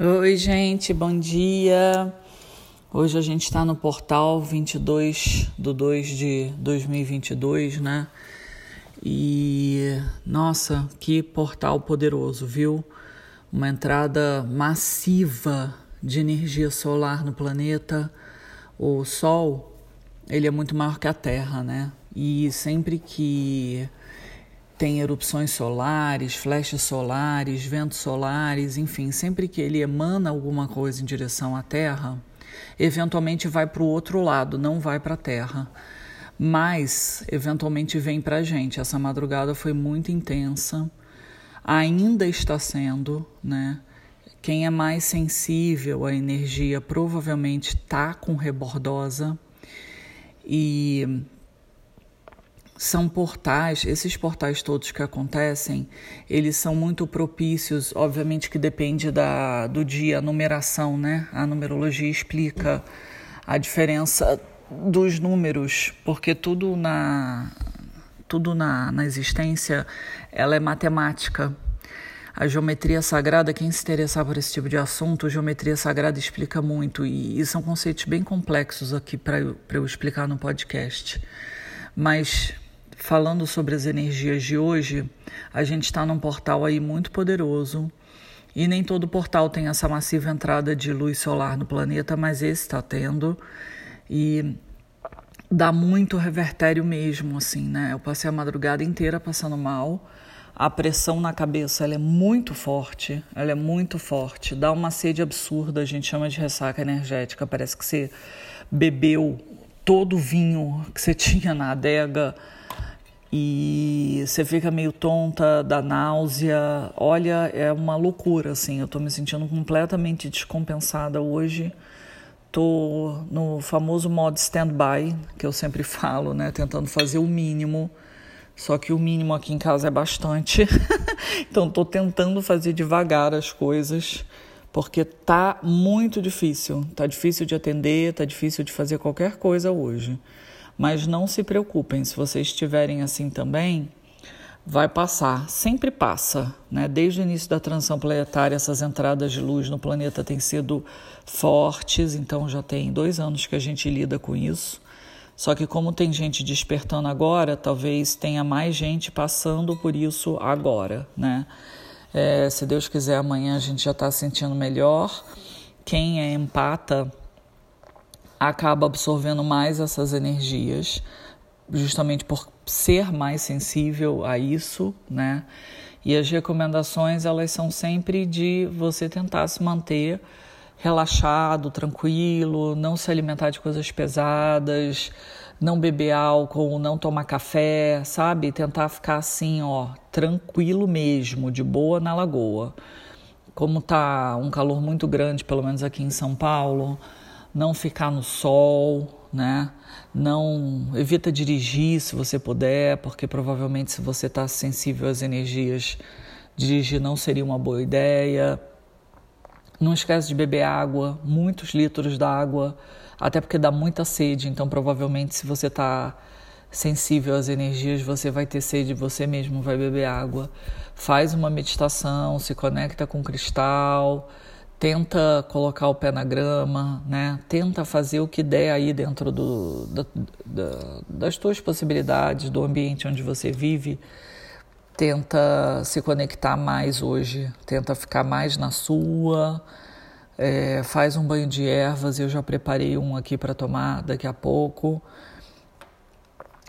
Oi, gente, bom dia. Hoje a gente está no portal 22 de 2 de 2022, né? E nossa, que portal poderoso, viu? Uma entrada massiva de energia solar no planeta. O Sol, ele é muito maior que a Terra, né? E sempre que tem erupções solares, flechas solares, ventos solares, enfim, sempre que ele emana alguma coisa em direção à Terra, eventualmente vai para o outro lado, não vai para a Terra. Mas eventualmente vem para a gente. Essa madrugada foi muito intensa, ainda está sendo, né? Quem é mais sensível à energia provavelmente está com rebordosa e são portais, esses portais todos que acontecem, eles são muito propícios, obviamente que depende da, do dia, a numeração, né? A numerologia explica a diferença dos números, porque tudo na tudo na, na existência ela é matemática. A geometria sagrada, quem se interessar por esse tipo de assunto, geometria sagrada explica muito e, e são conceitos bem complexos aqui para eu explicar no podcast. Mas falando sobre as energias de hoje, a gente está num portal aí muito poderoso. E nem todo portal tem essa massiva entrada de luz solar no planeta, mas esse está tendo. E dá muito revertério mesmo, assim, né? Eu passei a madrugada inteira passando mal. A pressão na cabeça ela é muito forte, ela é muito forte. Dá uma sede absurda, a gente chama de ressaca energética. Parece que você bebeu todo o vinho que você tinha na adega e você fica meio tonta, dá náusea. Olha, é uma loucura, assim. Eu tô me sentindo completamente descompensada hoje. Tô no famoso modo stand-by, que eu sempre falo, né? Tentando fazer o mínimo. Só que o mínimo aqui em casa é bastante. então tô tentando fazer devagar as coisas, porque tá muito difícil. Tá difícil de atender, tá difícil de fazer qualquer coisa hoje. Mas não se preocupem, se vocês estiverem assim também, vai passar, sempre passa, né? Desde o início da transição planetária, essas entradas de luz no planeta têm sido fortes, então já tem dois anos que a gente lida com isso. Só que como tem gente despertando agora, talvez tenha mais gente passando por isso agora, né? É, se Deus quiser, amanhã a gente já está sentindo melhor. Quem é empata acaba absorvendo mais essas energias, justamente por ser mais sensível a isso, né? E as recomendações elas são sempre de você tentar se manter relaxado, tranquilo, não se alimentar de coisas pesadas, não beber álcool, não tomar café, sabe? Tentar ficar assim, ó, tranquilo mesmo, de boa na lagoa. Como tá um calor muito grande, pelo menos aqui em São Paulo, não ficar no sol, né? Não evita dirigir se você puder, porque provavelmente se você está sensível às energias, dirigir não seria uma boa ideia. Não esquece de beber água, muitos litros d'água, até porque dá muita sede. Então provavelmente se você está sensível às energias, você vai ter sede, você mesmo vai beber água. Faz uma meditação, se conecta com o cristal tenta colocar o pé na grama, né? Tenta fazer o que der aí dentro do, da, da, das tuas possibilidades, do ambiente onde você vive. Tenta se conectar mais hoje, tenta ficar mais na sua. É, faz um banho de ervas, eu já preparei um aqui para tomar daqui a pouco.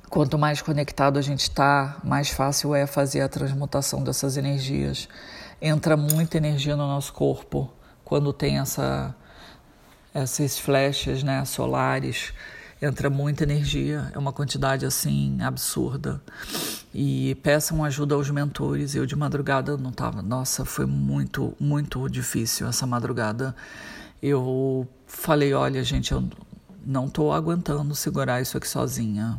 Quanto mais conectado a gente está, mais fácil é fazer a transmutação dessas energias. Entra muita energia no nosso corpo quando tem essa, essas flechas né, solares, entra muita energia, é uma quantidade assim absurda. E peçam ajuda aos mentores. Eu de madrugada não estava. Nossa, foi muito, muito difícil essa madrugada. Eu falei: olha, gente, eu não estou aguentando segurar isso aqui sozinha.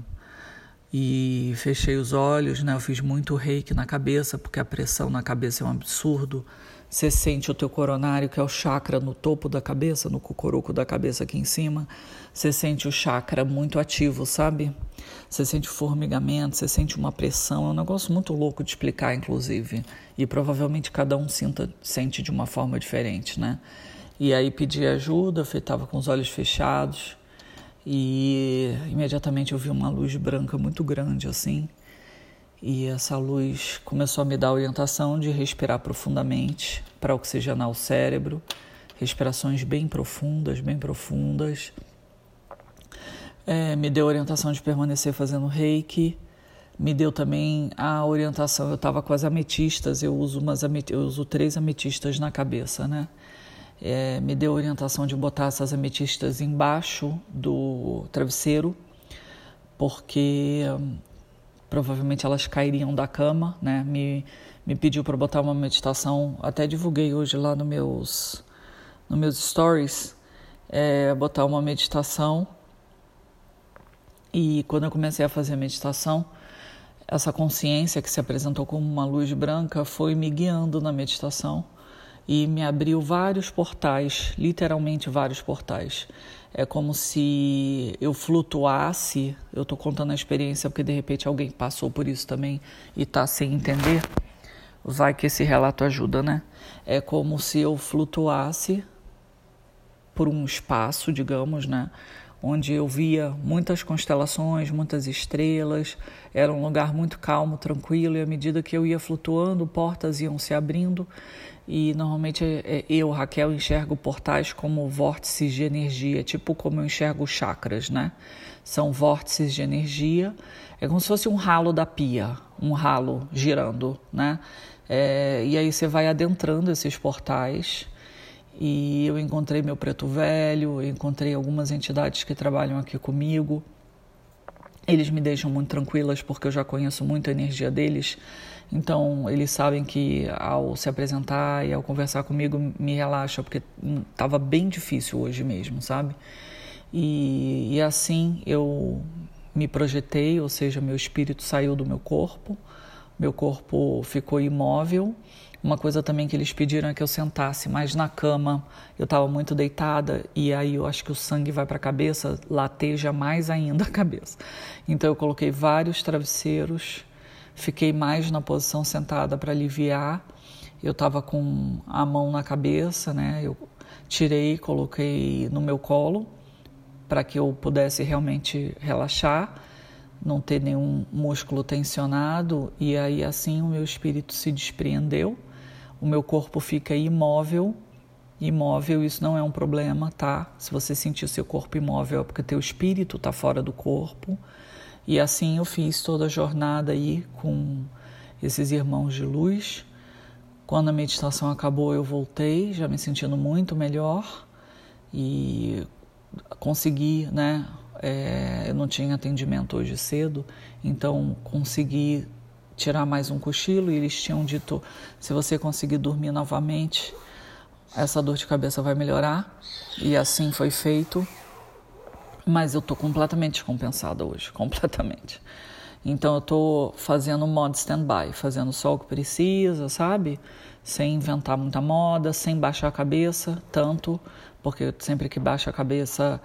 E fechei os olhos, né? Eu fiz muito reiki na cabeça, porque a pressão na cabeça é um absurdo. Você sente o teu coronário, que é o chakra no topo da cabeça, no cocoroco da cabeça aqui em cima. Você sente o chakra muito ativo, sabe? Você sente formigamento, você sente uma pressão. É um negócio muito louco de explicar, inclusive. E provavelmente cada um sinta, sente de uma forma diferente, né? E aí pedi ajuda, eu estava com os olhos fechados e imediatamente eu vi uma luz branca muito grande assim. E essa luz começou a me dar a orientação de respirar profundamente para oxigenar o cérebro, respirações bem profundas, bem profundas. É, me deu a orientação de permanecer fazendo reiki, me deu também a orientação. Eu estava com as ametistas, eu uso, umas, eu uso três ametistas na cabeça, né? É, me deu a orientação de botar essas ametistas embaixo do travesseiro, porque hum, provavelmente elas cairiam da cama, né? Me, me pediu para botar uma meditação, até divulguei hoje lá nos meus, no meus stories, é, botar uma meditação. E quando eu comecei a fazer a meditação, essa consciência que se apresentou como uma luz branca foi me guiando na meditação e me abriu vários portais, literalmente vários portais. É como se eu flutuasse. Eu estou contando a experiência porque de repente alguém passou por isso também e está sem entender. Vai que esse relato ajuda, né? É como se eu flutuasse por um espaço, digamos, né? Onde eu via muitas constelações, muitas estrelas. Era um lugar muito calmo, tranquilo, e à medida que eu ia flutuando, portas iam se abrindo. E normalmente é, é, eu, Raquel, enxergo portais como vórtices de energia, tipo como eu enxergo chakras, né? São vórtices de energia, é como se fosse um ralo da pia, um ralo girando, né? É, e aí você vai adentrando esses portais e eu encontrei meu preto velho, encontrei algumas entidades que trabalham aqui comigo. Eles me deixam muito tranquilas porque eu já conheço muito a energia deles. Então, eles sabem que ao se apresentar e ao conversar comigo me relaxa, porque estava bem difícil hoje mesmo, sabe? E, e assim eu me projetei, ou seja, meu espírito saiu do meu corpo, meu corpo ficou imóvel uma coisa também que eles pediram é que eu sentasse mais na cama. Eu estava muito deitada e aí eu acho que o sangue vai para a cabeça, lateja mais ainda a cabeça. Então eu coloquei vários travesseiros, fiquei mais na posição sentada para aliviar. Eu estava com a mão na cabeça, né? Eu tirei, coloquei no meu colo para que eu pudesse realmente relaxar, não ter nenhum músculo tensionado e aí assim o meu espírito se despreendeu o meu corpo fica imóvel. Imóvel, isso não é um problema, tá? Se você sentir seu corpo imóvel é porque teu espírito está fora do corpo. E assim eu fiz toda a jornada aí com esses irmãos de luz. Quando a meditação acabou, eu voltei, já me sentindo muito melhor e consegui, né? É, eu não tinha atendimento hoje cedo, então consegui tirar mais um cochilo e eles tinham dito: se você conseguir dormir novamente, essa dor de cabeça vai melhorar. E assim foi feito. Mas eu estou completamente descompensada hoje, completamente. Então eu estou fazendo modo stand-by, fazendo só o que precisa, sabe? Sem inventar muita moda, sem baixar a cabeça tanto, porque sempre que baixa a cabeça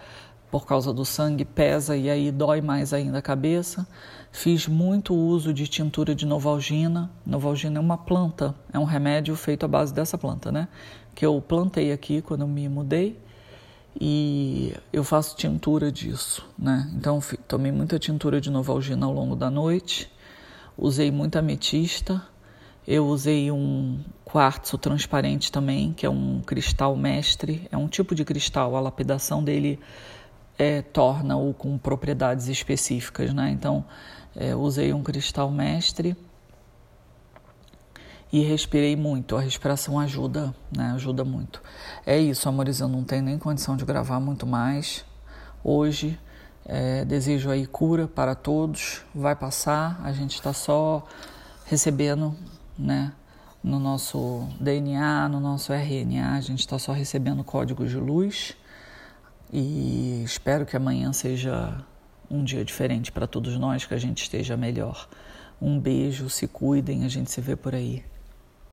por causa do sangue pesa e aí dói mais ainda a cabeça. Fiz muito uso de tintura de novalgina. Novalgina é uma planta, é um remédio feito à base dessa planta, né? Que eu plantei aqui quando me mudei e eu faço tintura disso, né? Então tomei muita tintura de novalgina ao longo da noite. Usei muita ametista. Eu usei um quartzo transparente também, que é um cristal mestre, é um tipo de cristal, a lapidação dele é, torna-o com propriedades específicas, né? Então, é, usei um cristal mestre e respirei muito. A respiração ajuda, né? Ajuda muito. É isso, amores. Eu não tenho nem condição de gravar muito mais hoje. É, desejo aí cura para todos. Vai passar. A gente está só recebendo, né? No nosso DNA, no nosso RNA, a gente está só recebendo códigos de luz e espero que amanhã seja um dia diferente para todos nós, que a gente esteja melhor. Um beijo, se cuidem, a gente se vê por aí.